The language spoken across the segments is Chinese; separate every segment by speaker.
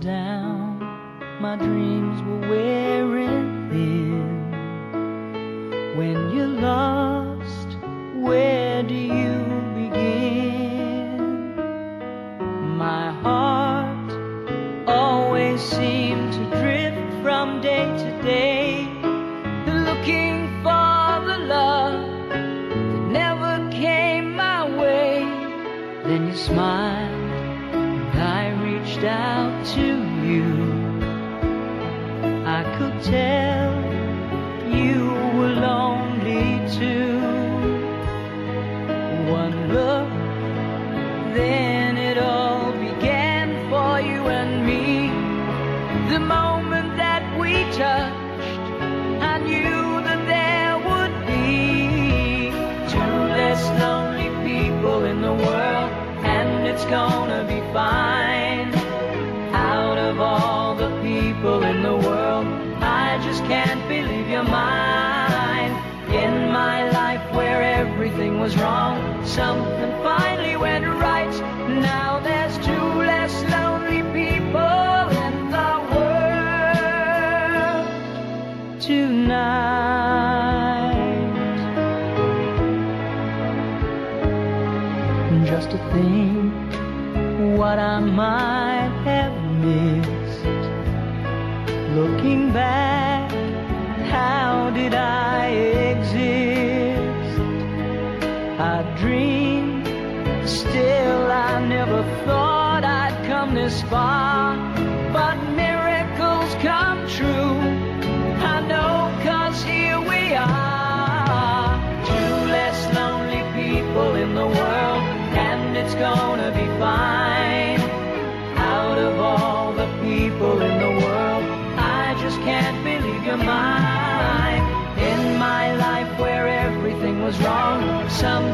Speaker 1: down, my dreams were wearing thin. When you love was wrong. Some Some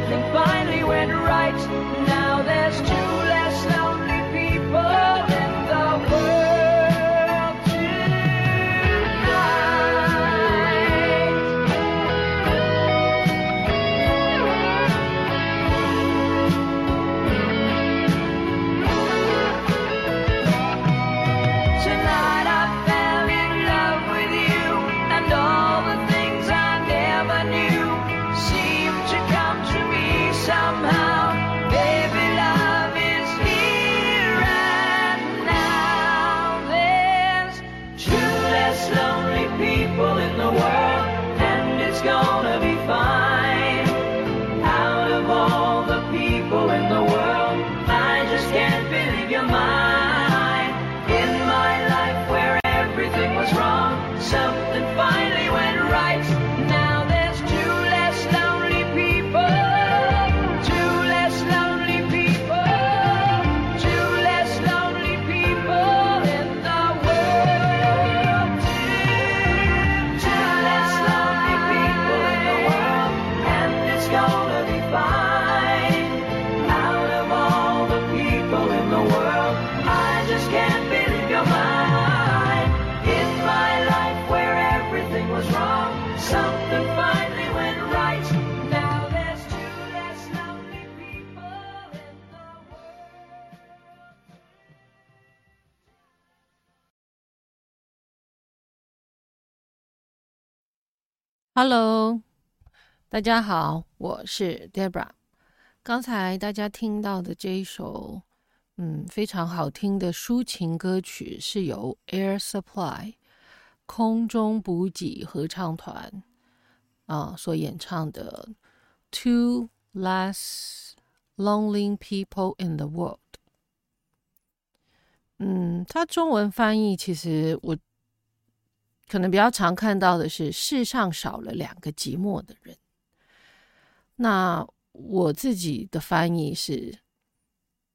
Speaker 2: hello 大家好我是 debra 刚才大家听到的这一首嗯非常好听的抒情歌曲是由 air supply 空中补给合唱团啊所演唱的 two last lonely people in the world 嗯它中文翻译其实我可能比较常看到的是，世上少了两个寂寞的人。那我自己的翻译是，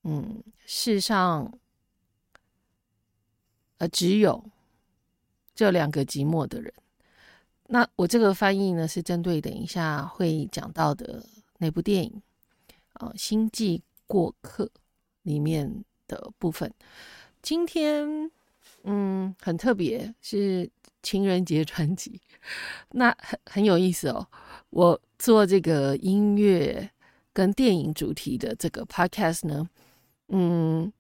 Speaker 2: 嗯，世上呃只有这两个寂寞的人。那我这个翻译呢，是针对等一下会讲到的那部电影啊，《星际过客》里面的部分。今天。嗯，很特别，是情人节专辑，那很很有意思哦，我做这个音乐跟电影主题的这个 Podcast 呢，嗯，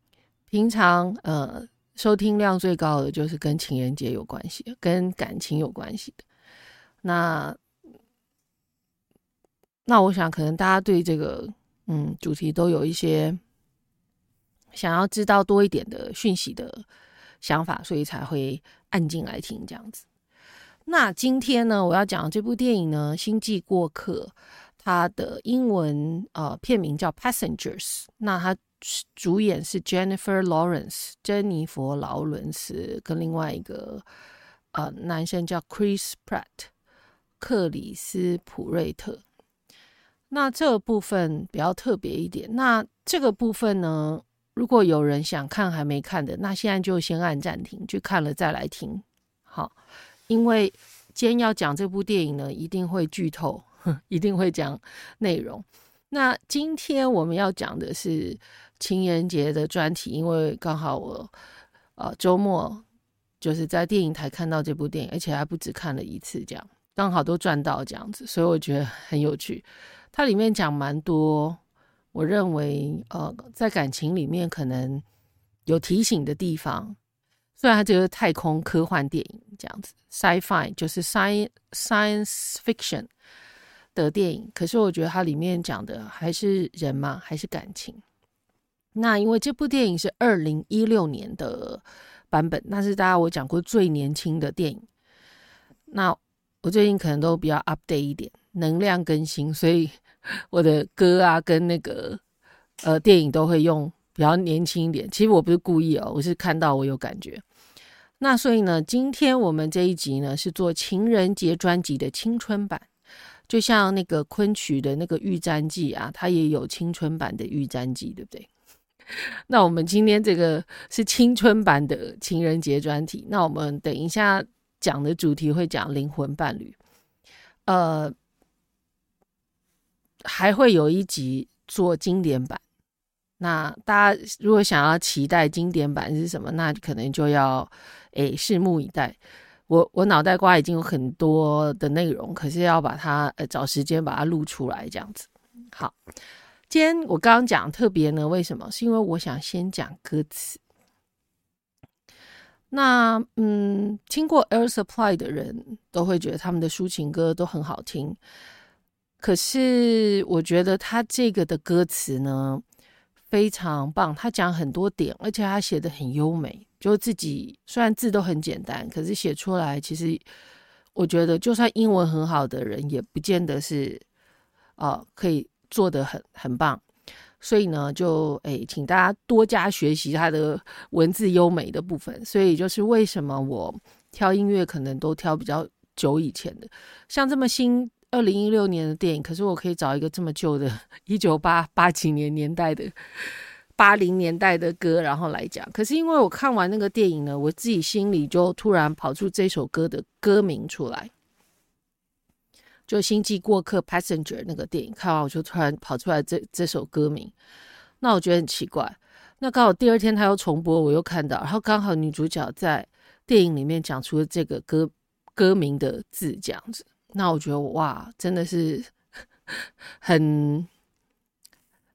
Speaker 2: 平常呃收听量最高的就是跟情人节有关系，跟感情有关系的。那那我想可能大家对这个嗯主题都有一些想要知道多一点的讯息的。想法，所以才会按进来听这样子。那今天呢，我要讲的这部电影呢，《星际过客》，它的英文呃片名叫《Passengers》。那它主演是 Jennifer Lawrence，珍妮佛·劳伦斯，跟另外一个呃男生叫 Chris Pratt，克里斯·普瑞特。那这部分比较特别一点。那这个部分呢，如果有人想看还没看的，那现在就先按暂停，去看了再来听。好。因为今天要讲这部电影呢，一定会剧透，一定会讲内容。那今天我们要讲的是情人节的专题，因为刚好我呃周末就是在电影台看到这部电影，而且还不止看了一次，这样刚好都赚到这样子，所以我觉得很有趣。它里面讲蛮多，我认为呃在感情里面可能有提醒的地方。虽然它就是太空科幻电影这样子，sci-fi 就是 science science fiction 的电影，可是我觉得它里面讲的还是人嘛，还是感情。那因为这部电影是二零一六年的版本，那是大家我讲过最年轻的电影。那我最近可能都比较 update 一点，能量更新，所以我的歌啊跟那个呃电影都会用比较年轻一点。其实我不是故意哦，我是看到我有感觉。那所以呢，今天我们这一集呢是做情人节专辑的青春版，就像那个昆曲的那个《玉簪记》啊，它也有青春版的《玉簪记》，对不对？那我们今天这个是青春版的情人节专题。那我们等一下讲的主题会讲灵魂伴侣，呃，还会有一集做经典版。那大家如果想要期待经典版是什么，那可能就要。诶，拭目以待。我我脑袋瓜已经有很多的内容，可是要把它呃找时间把它录出来，这样子。好，今天我刚刚讲特别呢，为什么？是因为我想先讲歌词。那嗯，听过 Air Supply 的人都会觉得他们的抒情歌都很好听。可是我觉得他这个的歌词呢非常棒，他讲很多点，而且他写的很优美。就自己虽然字都很简单，可是写出来其实我觉得，就算英文很好的人，也不见得是啊、呃、可以做的很很棒。所以呢，就诶，请大家多加学习他的文字优美的部分。所以就是为什么我挑音乐可能都挑比较久以前的，像这么新二零一六年的电影，可是我可以找一个这么旧的，一九八八几年年代的。八零年代的歌，然后来讲。可是因为我看完那个电影呢，我自己心里就突然跑出这首歌的歌名出来，就《星际过客》（Passenger） 那个电影。看完我就突然跑出来这这首歌名，那我觉得很奇怪。那刚好第二天他又重播，我又看到，然后刚好女主角在电影里面讲出了这个歌歌名的字，这样子。那我觉得哇，真的是很。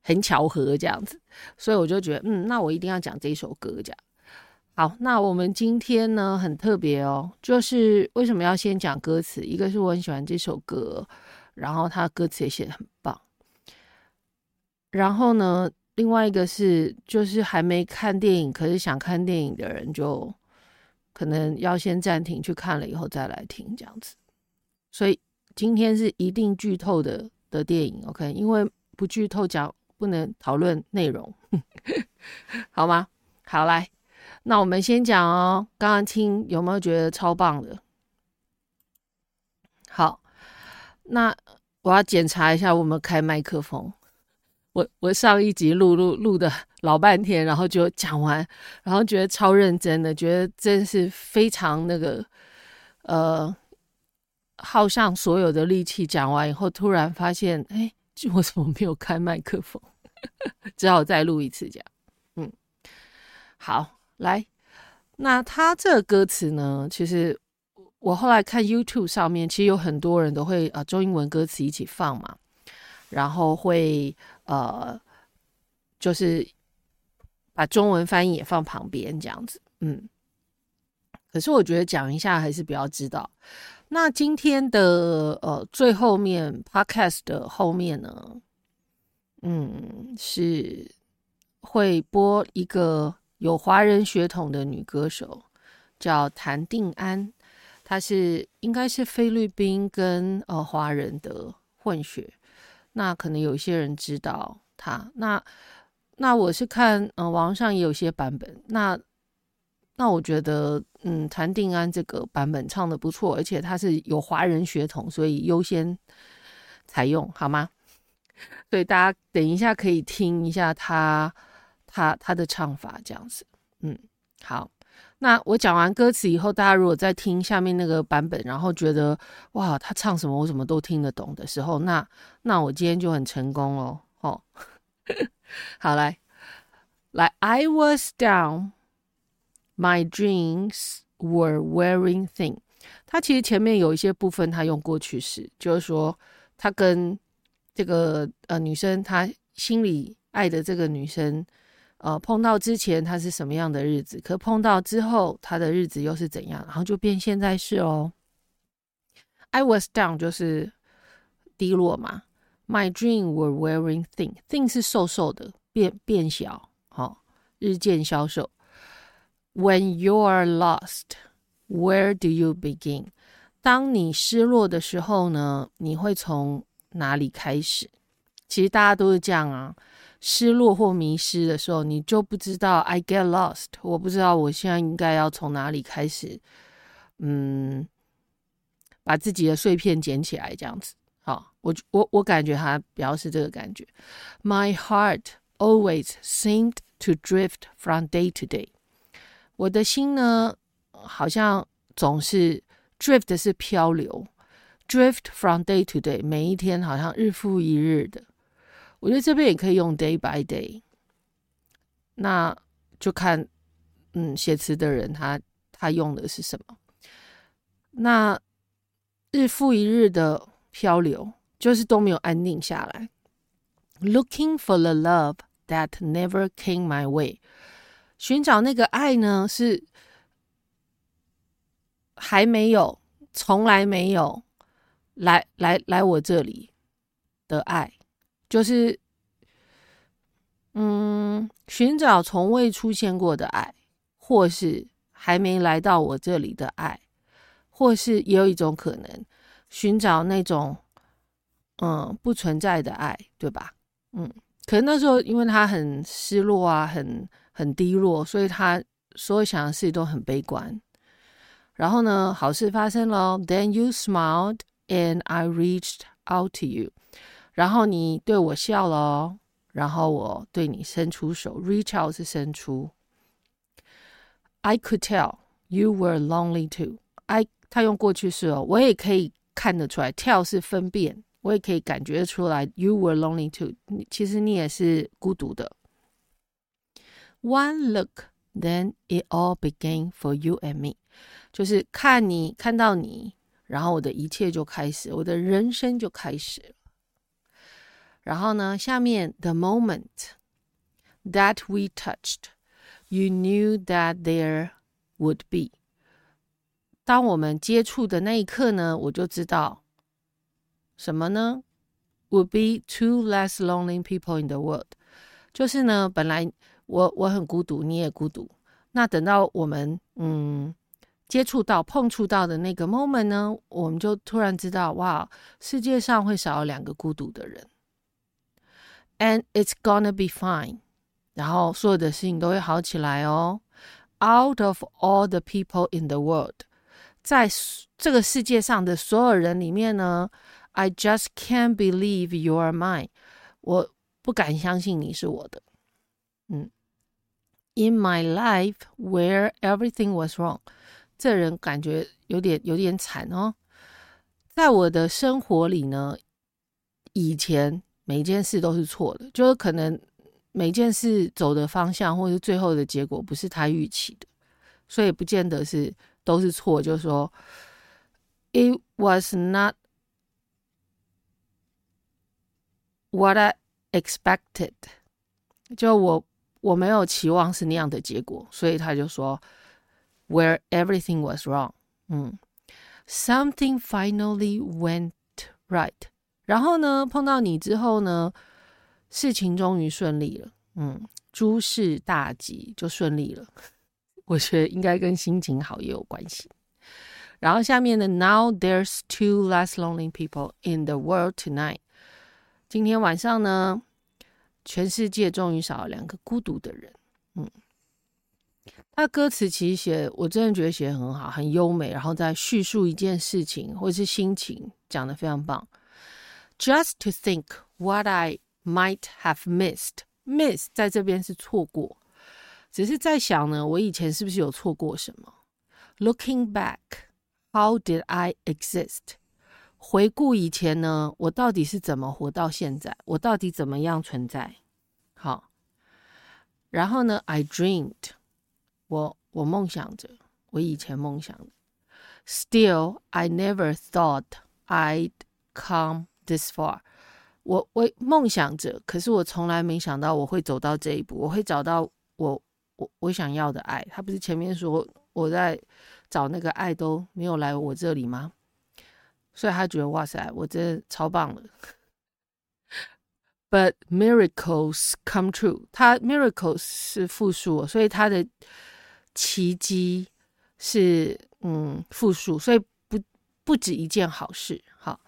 Speaker 2: 很巧合这样子，所以我就觉得，嗯，那我一定要讲这首歌这样。好，那我们今天呢很特别哦，就是为什么要先讲歌词？一个是我很喜欢这首歌，然后他歌词也写得很棒。然后呢，另外一个是就是还没看电影，可是想看电影的人就可能要先暂停去看了以后再来听这样子。所以今天是一定剧透的的电影，OK？因为不剧透讲。不能讨论内容，好吗？好，来，那我们先讲哦。刚刚听有没有觉得超棒的？好，那我要检查一下我们开麦克风。我我上一集录录录的老半天，然后就讲完，然后觉得超认真的，觉得真是非常那个呃，耗上所有的力气讲完以后，突然发现，哎。我怎么没有开麦克风？只好再录一次，这样。嗯，好，来，那他这个歌词呢？其实我后来看 YouTube 上面，其实有很多人都会啊、呃，中英文歌词一起放嘛，然后会呃，就是把中文翻译也放旁边这样子。嗯。可是我觉得讲一下还是比较知道。那今天的呃最后面 Podcast 的后面呢，嗯，是会播一个有华人血统的女歌手，叫谭定安，她是应该是菲律宾跟呃华人的混血。那可能有些人知道她。那那我是看呃网上也有些版本。那那我觉得，嗯，谭定安这个版本唱得不错，而且他是有华人血统，所以优先采用，好吗？所以大家等一下可以听一下他他他的唱法，这样子，嗯，好。那我讲完歌词以后，大家如果再听下面那个版本，然后觉得哇，他唱什么我什么都听得懂的时候，那那我今天就很成功哦。哦，好，来来，I was down。My dreams were wearing thin。他其实前面有一些部分，他用过去式，就是说他跟这个呃女生，他心里爱的这个女生，呃碰到之前他是什么样的日子，可碰到之后他的日子又是怎样，然后就变现在式哦。I was down 就是低落嘛。My dream were wearing thin，thin 是瘦瘦的，变变小，好、哦，日渐消瘦。When you are lost, where do you begin? 当你失落的时候呢，你会从哪里开始？其实大家都是这样啊，失落或迷失的时候，你就不知道。I get lost，我不知道我现在应该要从哪里开始。嗯，把自己的碎片捡起来，这样子。好，我我我感觉他表示这个感觉。My heart always seemed to drift from day to day. 我的心呢，好像总是 drift 是漂流，drift from day to day，每一天好像日复一日的。我觉得这边也可以用 day by day，那就看嗯写词的人他他用的是什么。那日复一日的漂流，就是都没有安定下来。Looking for the love that never came my way。寻找那个爱呢，是还没有，从来没有来来来我这里的爱，就是嗯，寻找从未出现过的爱，或是还没来到我这里的爱，或是也有一种可能，寻找那种嗯不存在的爱，对吧？嗯，可能那时候因为他很失落啊，很。很低落，所以他所有想的事都很悲观。然后呢，好事发生了，Then you smiled and I reached out to you。然后你对我笑了，然后我对你伸出手，reach out 是伸出。I could tell you were lonely too。I 他用过去式哦，我也可以看得出来，tell 是分辨，我也可以感觉出来，you were lonely too。其实你也是孤独的。One look, then it all began for you and me。就是看你看到你，然后我的一切就开始，我的人生就开始了。然后呢，下面 the moment that we touched, you knew that there would be。当我们接触的那一刻呢，我就知道什么呢？Would be two less lonely people in the world。就是呢，本来。 我我很孤独，你也孤独。那等到我们嗯接触到、碰触到的那个 moment 呢，我们就突然知道，哇，世界上会少两个孤独的人。And it's gonna be fine。然后所有的事情都会好起来哦。Out of all the people in the world，在这个世界上的所有人里面呢，I just can't believe you are mine。我不敢相信你是我的。In my life where everything was wrong，这人感觉有点有点惨哦。在我的生活里呢，以前每件事都是错的，就是可能每件事走的方向或是最后的结果不是他预期的，所以不见得是都是错。就是说，It was not what I expected，就我。我没有期望是那样的结果，所以他就说 where everything was wrong。嗯，something finally went right。然后呢，碰到你之后呢，事情终于顺利了。嗯，诸事大吉，就顺利了。我觉得应该跟心情好也有关系。然后下面的 Now there's two less lonely people in the world tonight。今天晚上呢，全世界终于少了两个孤独的人。嗯，他歌词其实写，我真的觉得写得很好，很优美，然后再叙述一件事情或是心情，讲得非常棒。Just to think what I might have missed. Miss 在这边是错过，只是在想呢，我以前是不是有错过什么？Looking back。How did I exist？回顾以前呢，我到底是怎么活到现在？我到底怎么样存在？好，然后呢？I dreamed，我我梦想着，我以前梦想的。Still, I never thought I'd come this far 我。我我梦想着，可是我从来没想到我会走到这一步，我会找到我我我想要的爱。他不是前面说我在。找那个爱都没有来我这里吗？所以他觉得哇塞，我真的超棒了。But miracles come true，他 miracles 是复数，所以他的奇迹是嗯复数，所以不不止一件好事。好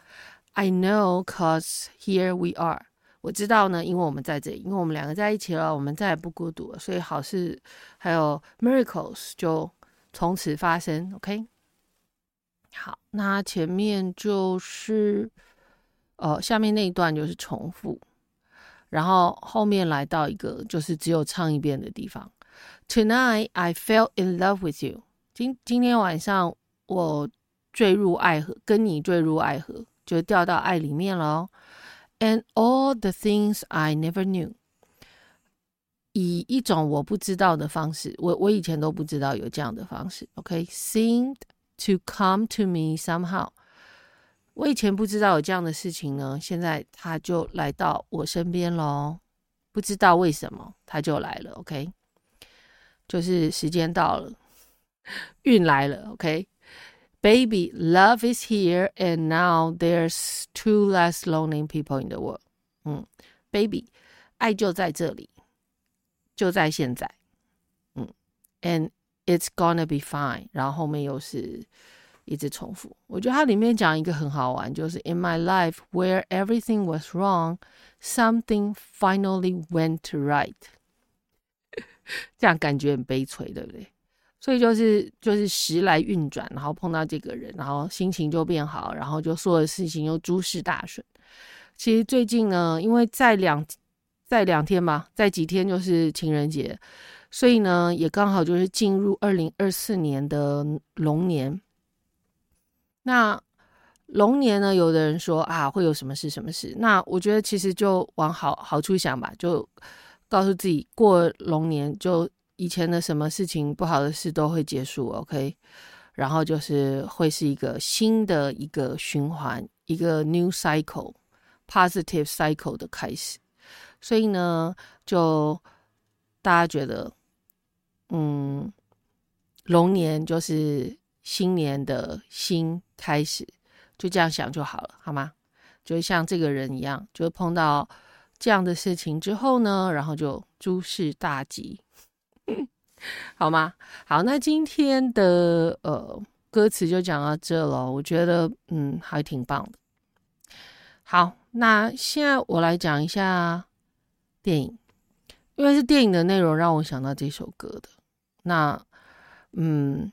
Speaker 2: ，I know cause here we are，我知道呢，因为我们在这里，因为我们两个在一起了，我们再也不孤独了，所以好事还有 miracles 就。从此发生，OK。好，那前面就是，呃，下面那一段就是重复，然后后面来到一个就是只有唱一遍的地方。Tonight I fell in love with you。今今天晚上我坠入爱河，跟你坠入爱河，就掉到爱里面了。And all the things I never knew。以一种我不知道的方式，我我以前都不知道有这样的方式。OK，seemed to come to me somehow。我以前不知道有这样的事情呢，现在他就来到我身边喽。不知道为什么他就来了。OK，就是时间到了，运来了。OK，baby，love is here，and now there's two less lonely people in the world。嗯，baby，爱就在这里。就在现在，嗯，and it's gonna be fine。然后后面又是一直重复。我觉得它里面讲一个很好玩，就是 In my life where everything was wrong, something finally went right。这样感觉很悲催，对不对？所以就是就是时来运转，然后碰到这个人，然后心情就变好，然后就所有的事情又诸事大顺。其实最近呢，因为在两。在两天吧，在几天就是情人节，所以呢，也刚好就是进入二零二四年的龙年。那龙年呢，有的人说啊，会有什么事什么事？那我觉得其实就往好好处想吧，就告诉自己过龙年，就以前的什么事情不好的事都会结束，OK？然后就是会是一个新的一个循环，一个 new cycle，positive cycle 的开始。所以呢，就大家觉得，嗯，龙年就是新年的新开始，就这样想就好了，好吗？就像这个人一样，就碰到这样的事情之后呢，然后就诸事大吉，好吗？好，那今天的呃歌词就讲到这了，我觉得嗯还挺棒的。好，那现在我来讲一下。电影，因为是电影的内容让我想到这首歌的。那，嗯，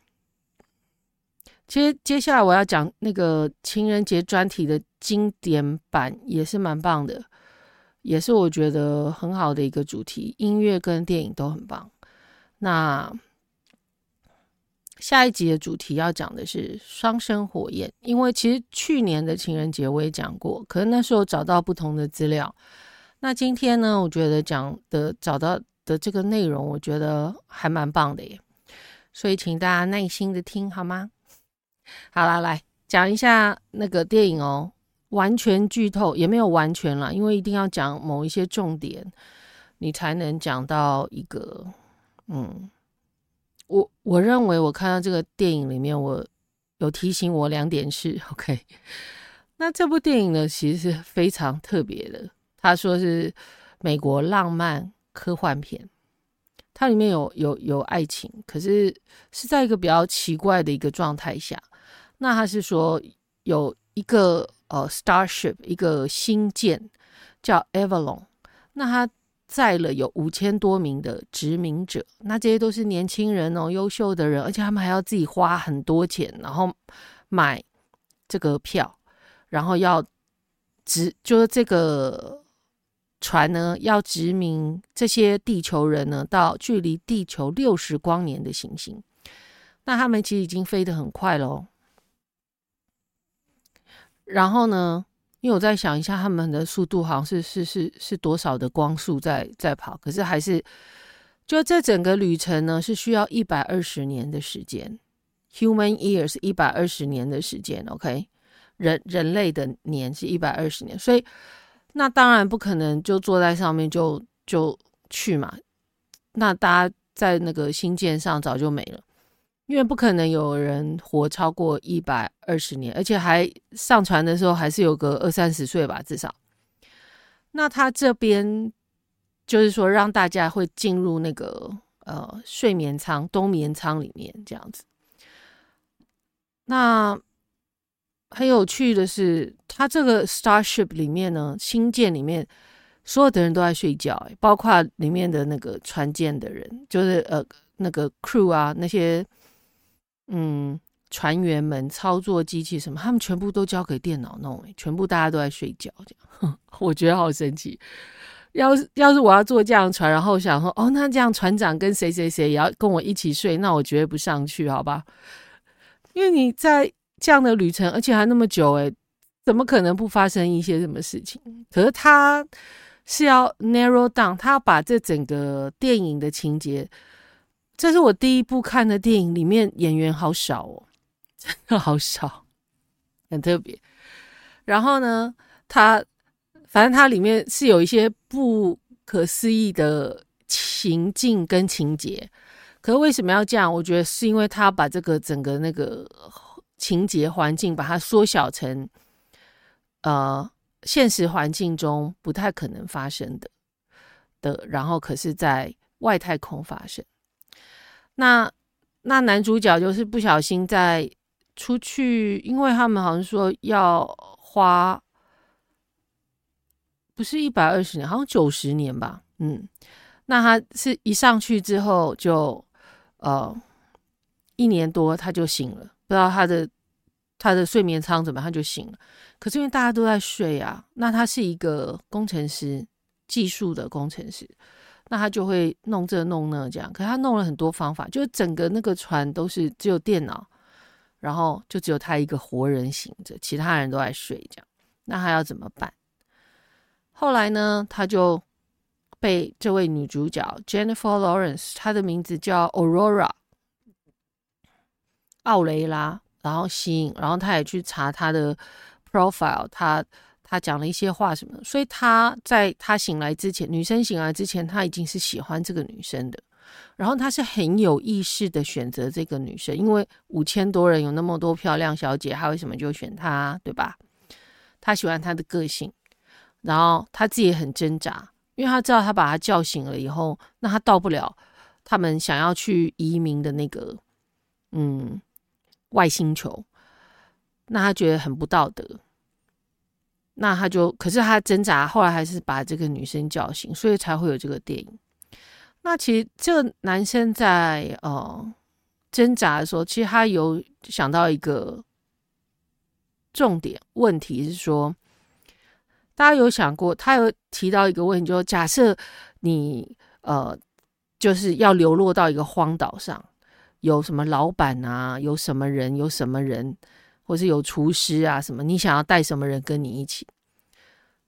Speaker 2: 其实接下来我要讲那个情人节专题的经典版也是蛮棒的，也是我觉得很好的一个主题，音乐跟电影都很棒。那下一集的主题要讲的是双生火焰，因为其实去年的情人节我也讲过，可是那时候找到不同的资料。那今天呢，我觉得讲的找到的这个内容，我觉得还蛮棒的耶，所以请大家耐心的听好吗？好啦，来讲一下那个电影哦，完全剧透也没有完全啦，因为一定要讲某一些重点，你才能讲到一个嗯我我认为我看到这个电影里面，我有提醒我两点是 OK。那这部电影呢，其实是非常特别的。他说是美国浪漫科幻片，它里面有有有爱情，可是是在一个比较奇怪的一个状态下。那他是说有一个呃 Starship 一个星舰叫 Avalon，那他载了有五千多名的殖民者，那这些都是年轻人哦，优秀的人，而且他们还要自己花很多钱，然后买这个票。然后要殖，就是这个船呢，要殖民这些地球人呢，到距离地球六十光年的行星。那他们其实已经飞得很快喽。然后呢，因为我在想一下，他们的速度好像是是是是多少的光速在在跑，可是还是就这整个旅程呢，是需要一百二十年的时间，human years 一百二十年的时间，OK。人人类的年是一百二十年，所以那当然不可能就坐在上面就就去嘛。那大家在那个星舰上早就没了，因为不可能有人活超过一百二十年，而且还上船的时候还是有个二三十岁吧，至少。那他这边就是说让大家会进入那个呃睡眠舱、冬眠舱里面这样子。那。很有趣的是，他这个 Starship 里面呢，星舰里面所有的人都在睡觉，包括里面的那个船舰的人，就是呃那个 crew 啊，那些嗯船员们操作机器什么，他们全部都交给电脑弄，全部大家都在睡觉，这样 我觉得好神奇。要是要是我要坐这样船，然后想说哦，那这样船长跟谁谁谁也要跟我一起睡，那我绝对不上去，好吧？因为你在。这样的旅程，而且还那么久，诶，怎么可能不发生一些什么事情？可是他是要 narrow down，他要把这整个电影的情节，这是我第一部看的电影，里面演员好少哦，真的好少，很特别。然后呢，他反正它里面是有一些不可思议的情境跟情节，可是为什么要这样？我觉得是因为他把这个整个那个。情节环境把它缩小成，呃，现实环境中不太可能发生的的，然后可是在外太空发生。那那男主角就是不小心在出去，因为他们好像说要花不是一百二十年，好像九十年吧，嗯，那他是一上去之后就呃一年多他就醒了。不知道他的他的睡眠舱怎么，他就醒了。可是因为大家都在睡啊，那他是一个工程师，技术的工程师，那他就会弄这弄那这样。可是他弄了很多方法，就整个那个船都是只有电脑，然后就只有他一个活人醒着，其他人都在睡这样。那他要怎么办？后来呢，他就被这位女主角 Jennifer Lawrence，她的名字叫 Aurora。奥雷拉，然后吸引，然后他也去查他的 profile，他他讲了一些话什么，所以他在他醒来之前，女生醒来之前，他已经是喜欢这个女生的，然后他是很有意识的选择这个女生，因为五千多人有那么多漂亮小姐，他为什么就选她，对吧？他喜欢她的个性，然后他自己也很挣扎，因为他知道他把她叫醒了以后，那他到不了他们想要去移民的那个，嗯。外星球，那他觉得很不道德，那他就，可是他挣扎，后来还是把这个女生叫醒，所以才会有这个电影。那其实这个男生在呃挣扎的时候，其实他有想到一个重点问题是说，大家有想过，他有提到一个问题，就是假设你呃就是要流落到一个荒岛上。有什么老板啊？有什么人？有什么人？或是有厨师啊？什么？你想要带什么人跟你一起？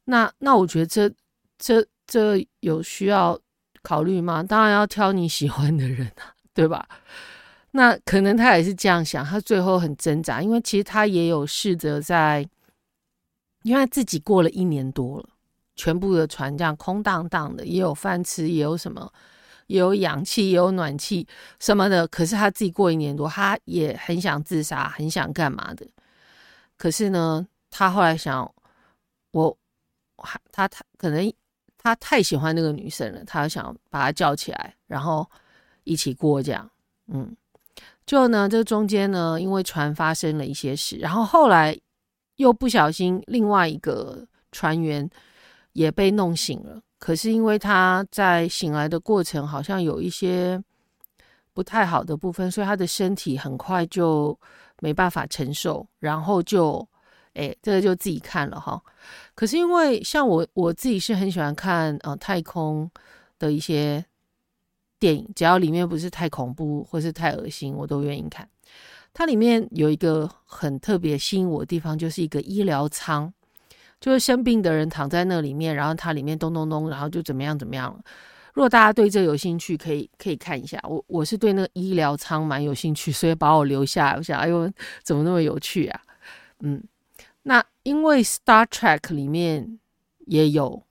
Speaker 2: 那那我觉得这这这有需要考虑吗？当然要挑你喜欢的人啊，对吧？那可能他也是这样想，他最后很挣扎，因为其实他也有试着在，因为他自己过了一年多了，全部的船这样空荡荡的，也有饭吃，也有什么。也有氧气，也有暖气什么的。可是他自己过一年多，他也很想自杀，很想干嘛的。可是呢，他后来想，我他他可能他太喜欢那个女生了，他想把她叫起来，然后一起过这样。嗯，就呢，这中间呢，因为船发生了一些事，然后后来又不小心另外一个船员也被弄醒了。可是因为他在醒来的过程好像有一些不太好的部分，所以他的身体很快就没办法承受，然后就，哎，这个就自己看了哈。可是因为像我我自己是很喜欢看呃太空的一些电影，只要里面不是太恐怖或是太恶心，我都愿意看。它里面有一个很特别吸引我的地方，就是一个医疗舱。就是生病的人躺在那里面，然后它里面咚咚咚，然后就怎么样怎么样。如果大家对这有兴趣，可以可以看一下。我我是对那个医疗舱蛮有兴趣，所以把我留下。我想，哎呦，怎么那么有趣啊？嗯，那因为 Star Trek 里面也有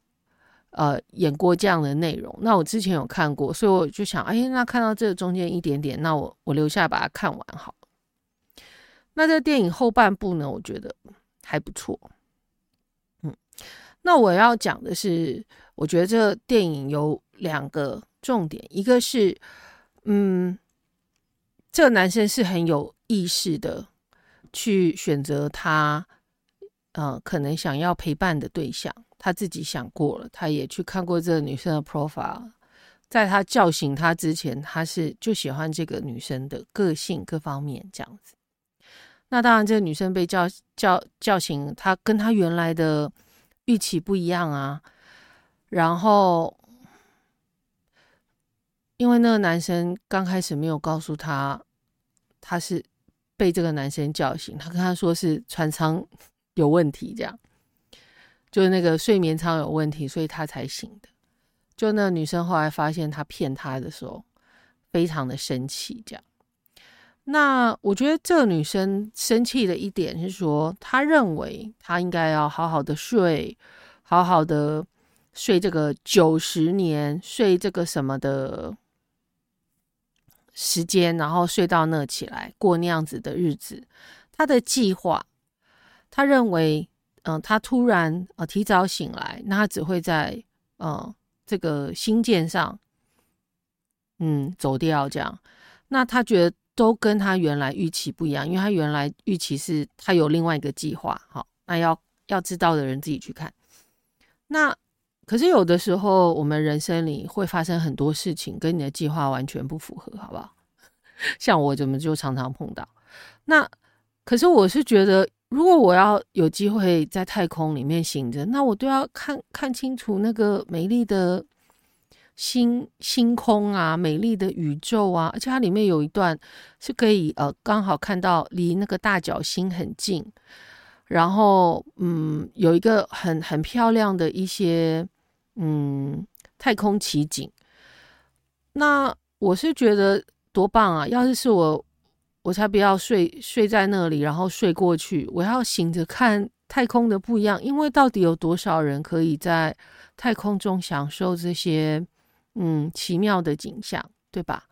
Speaker 2: 呃演过这样的内容，那我之前有看过，所以我就想，哎，那看到这中间一点点，那我我留下把它看完好。那这电影后半部呢，我觉得还不错。那我要讲的是，我觉得这电影有两个重点，一个是，嗯，这个男生是很有意识的去选择他，呃，可能想要陪伴的对象，他自己想过了，他也去看过这个女生的 profile，在他叫醒他之前，他是就喜欢这个女生的个性各方面这样子。那当然，这个女生被叫叫叫醒，他跟他原来的。预期不一样啊，然后因为那个男生刚开始没有告诉他，他是被这个男生叫醒，他跟他说是船舱有问题，这样就是那个睡眠舱有问题，所以他才醒的。就那个女生后来发现他骗他的时候，非常的生气，这样。那我觉得这个女生生气的一点是说，她认为她应该要好好的睡，好好的睡这个九十年，睡这个什么的时间，然后睡到那起来过那样子的日子。她的计划，她认为，嗯、她突然呃提早醒来，那她只会在呃这个星舰上，嗯，走掉这样。那她觉得。都跟他原来预期不一样，因为他原来预期是他有另外一个计划，好，那要要知道的人自己去看。那可是有的时候，我们人生里会发生很多事情，跟你的计划完全不符合，好不好？像我怎么就常常碰到。那可是我是觉得，如果我要有机会在太空里面醒着，那我都要看看清楚那个美丽的。星星空啊，美丽的宇宙啊，而且它里面有一段是可以呃刚好看到离那个大角星很近，然后嗯有一个很很漂亮的一些嗯太空奇景。那我是觉得多棒啊！要是是我，我才不要睡睡在那里，然后睡过去，我要醒着看太空的不一样。因为到底有多少人可以在太空中享受这些？嗯，奇妙的景象，对吧？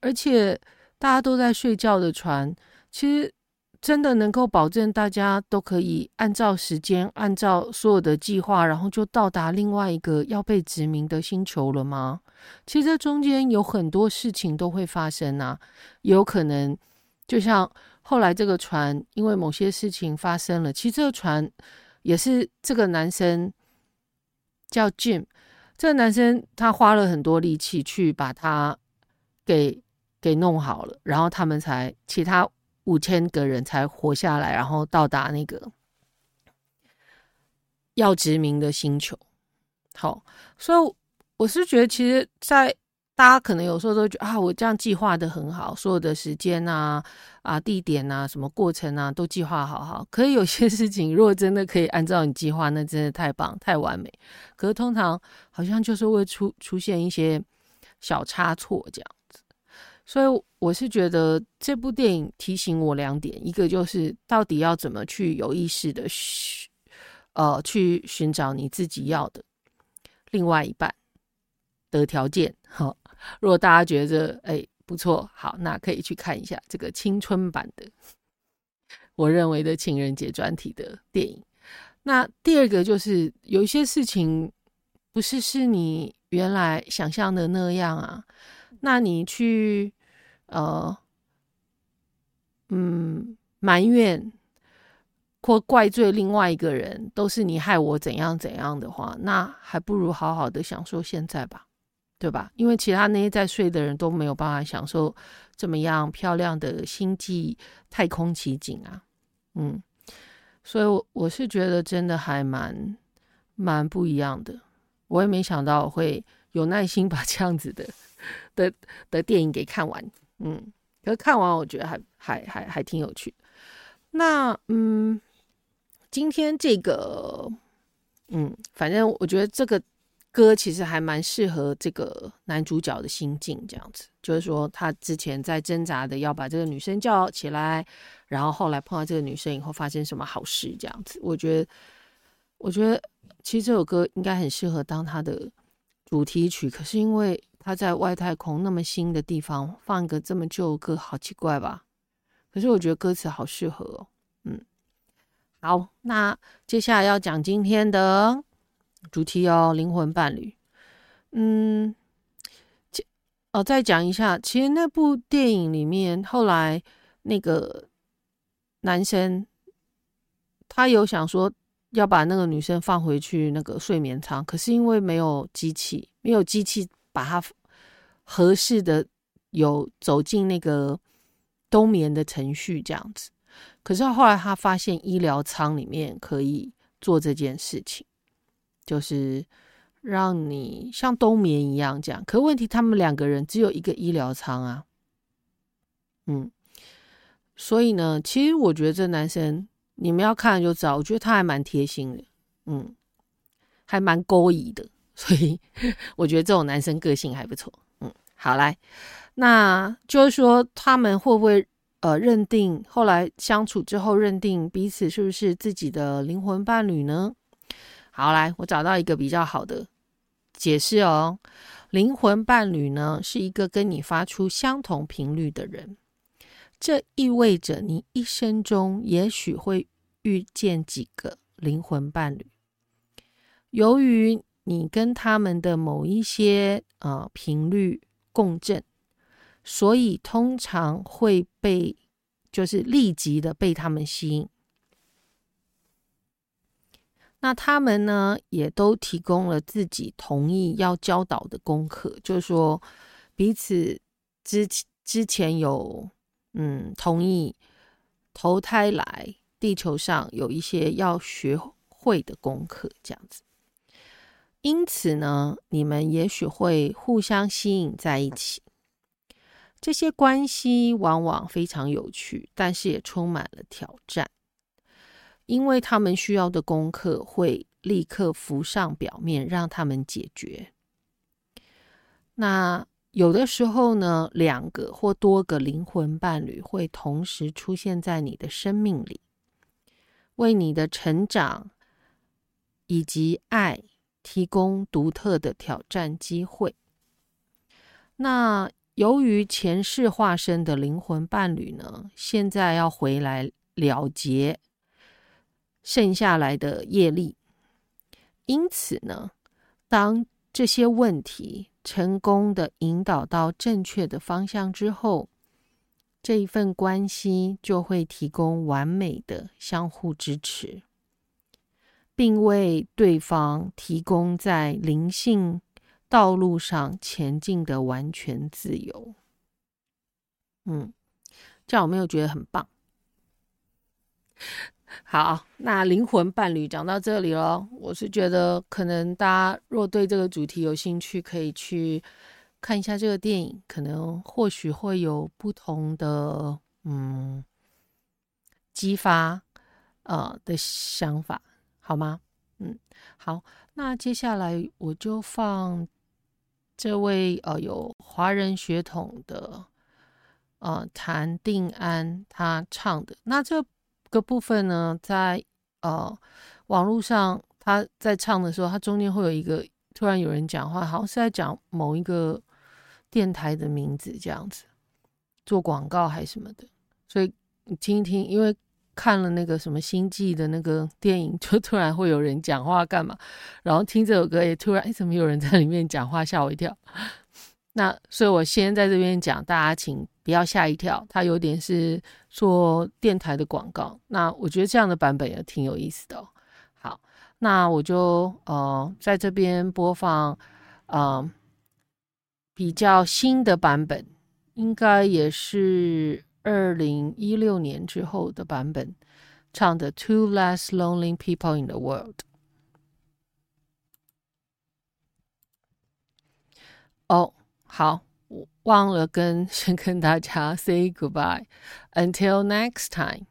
Speaker 2: 而且大家都在睡觉的船，其实真的能够保证大家都可以按照时间、按照所有的计划，然后就到达另外一个要被殖民的星球了吗？其实这中间有很多事情都会发生啊，有可能就像后来这个船因为某些事情发生了，其实这个船也是这个男生叫 Jim。这个男生他花了很多力气去把他给给弄好了，然后他们才其他五千个人才活下来，然后到达那个要殖民的星球。好，所以我是觉得，其实，在大家可能有时候都觉得啊，我这样计划的很好，所有的时间啊、啊地点啊、什么过程啊，都计划好好。可以有些事情，如果真的可以按照你计划，那真的太棒、太完美。可是通常好像就是会出出现一些小差错这样子。所以我是觉得这部电影提醒我两点：一个就是到底要怎么去有意识的寻呃去寻找你自己要的另外一半的条件，好。如果大家觉得哎不错，好，那可以去看一下这个青春版的，我认为的情人节专题的电影。那第二个就是有一些事情不是是你原来想象的那样啊，那你去呃嗯埋怨或怪罪另外一个人，都是你害我怎样怎样的话，那还不如好好的享受现在吧，对吧？因为其他那些在睡的人都没有办法享受这么样漂亮的星际太空奇景啊，嗯。所以，我我是觉得真的还蛮蛮不一样的。我也没想到会有耐心把这样子的的的电影给看完。嗯，可是看完我觉得还还还还挺有趣的。那嗯，今天这个嗯，反正我觉得这个。歌其实还蛮适合这个男主角的心境，这样子，就是说他之前在挣扎的要把这个女生叫起来，然后后来碰到这个女生以后发生什么好事，这样子。我觉得，我觉得其实这首歌应该很适合当他的主题曲，可是因为他在外太空那么新的地方放一个这么旧歌，好奇怪吧？可是我觉得歌词好适合哦。嗯，好，那接下来要讲今天的。主题哦，灵魂伴侣。嗯，哦，再讲一下，其实那部电影里面，后来那个男生他有想说要把那个女生放回去那个睡眠舱，可是因为没有机器，没有机器把他合适的有走进那个冬眠的程序这样子。可是后来他发现医疗舱里面可以做这件事情。就是让你像冬眠一样这样，可问题他们两个人只有一个医疗舱啊，嗯，所以呢，其实我觉得这男生你们要看就知道，我觉得他还蛮贴心的，嗯，还蛮勾引的，所以我觉得这种男生个性还不错，嗯，好来，那就是说他们会不会呃认定后来相处之后认定彼此是不是自己的灵魂伴侣呢？好，来，我找到一个比较好的解释哦。灵魂伴侣呢，是一个跟你发出相同频率的人，这意味着你一生中也许会遇见几个灵魂伴侣。由于你跟他们的某一些呃频率共振，所以通常会被就是立即的被他们吸引。那他们呢，也都提供了自己同意要教导的功课，就是说彼此之之前有嗯同意投胎来地球上有一些要学会的功课，这样子。因此呢，你们也许会互相吸引在一起。这些关系往往非常有趣，但是也充满了挑战。因为他们需要的功课会立刻浮上表面，让他们解决。那有的时候呢，两个或多个灵魂伴侣会同时出现在你的生命里，为你的成长以及爱提供独特的挑战机会。那由于前世化身的灵魂伴侣呢，现在要回来了结。剩下来的业力，因此呢，当这些问题成功的引导到正确的方向之后，这一份关系就会提供完美的相互支持，并为对方提供在灵性道路上前进的完全自由。嗯，这样有没有觉得很棒？好，那灵魂伴侣讲到这里了。我是觉得，可能大家若对这个主题有兴趣，可以去看一下这个电影，可能或许会有不同的嗯激发呃的想法，好吗？嗯，好。那接下来我就放这位呃有华人血统的呃谭定安他唱的那这。个部分呢，在呃网络上，他在唱的时候，他中间会有一个突然有人讲话，好像是在讲某一个电台的名字这样子，做广告还是什么的，所以你听一听，因为看了那个什么星际的那个电影，就突然会有人讲话干嘛，然后听这首歌也突然哎，怎么有人在里面讲话，吓我一跳。那所以我先在这边讲，大家请不要吓一跳，它有点是做电台的广告。那我觉得这样的版本也挺有意思的哦。好，那我就呃在这边播放，嗯、呃，比较新的版本，应该也是二零一六年之后的版本，唱的《Two Less Lonely People in the World》。哦。好，我忘了跟先跟大家 say goodbye. Until next time.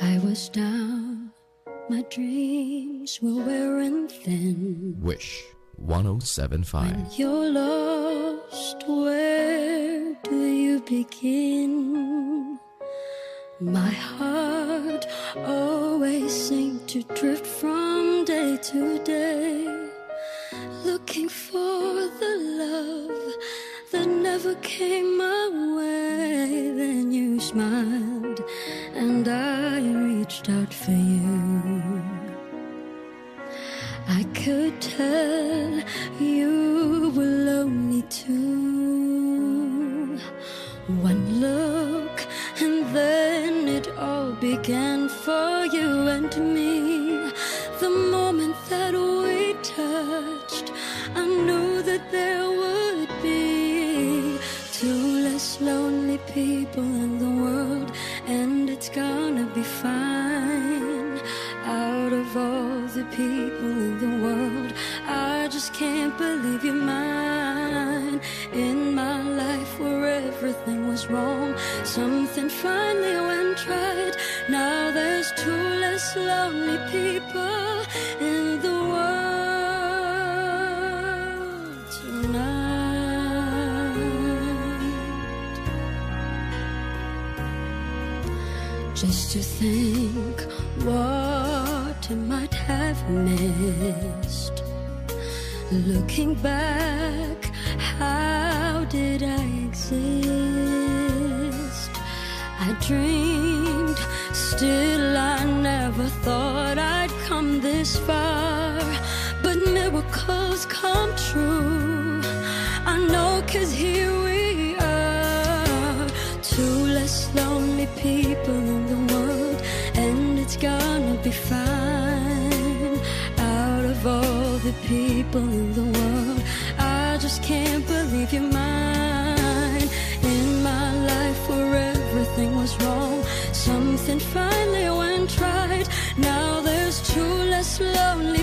Speaker 1: I was down, my dreams were wearing thin.
Speaker 3: Wish 1075.
Speaker 1: When you're lost, where do you begin? My heart always seemed to drift from day to day, looking for the love that never came my way. Then you smiled, and I reached out for you. I could tell you were lonely too. One look, and then it all began for you and me. The moment that we touched, I knew that there would be two less lonely people in the wrong, something finally went right. Now there's two less lonely people in the world tonight. Just to think what I might have missed. Looking back, how did I exist? Dreamed, still I never thought I'd come this far. But miracles come true. I know, cause here we are. Two less lonely people in the world, and it's gonna be fine. Out of all the people in the world, I just can't believe you're mine. In my life where everything was wrong, something finally went right. Now there's two less lonely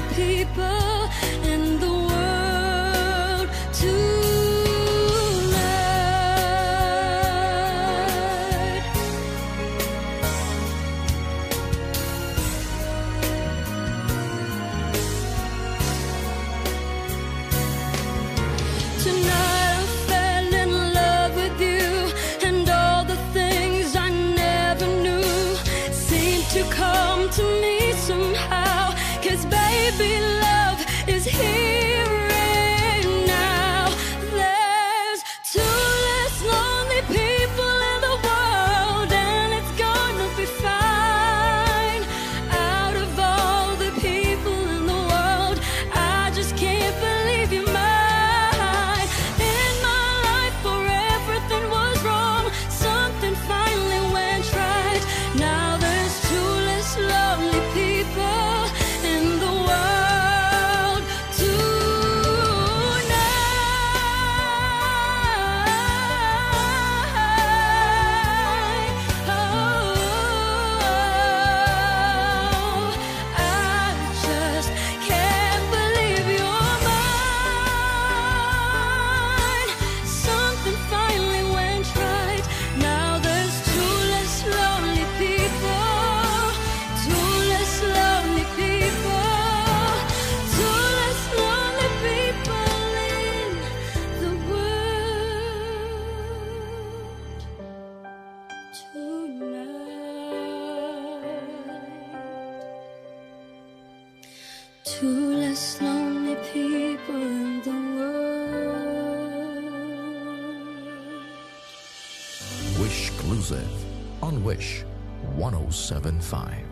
Speaker 3: 1075.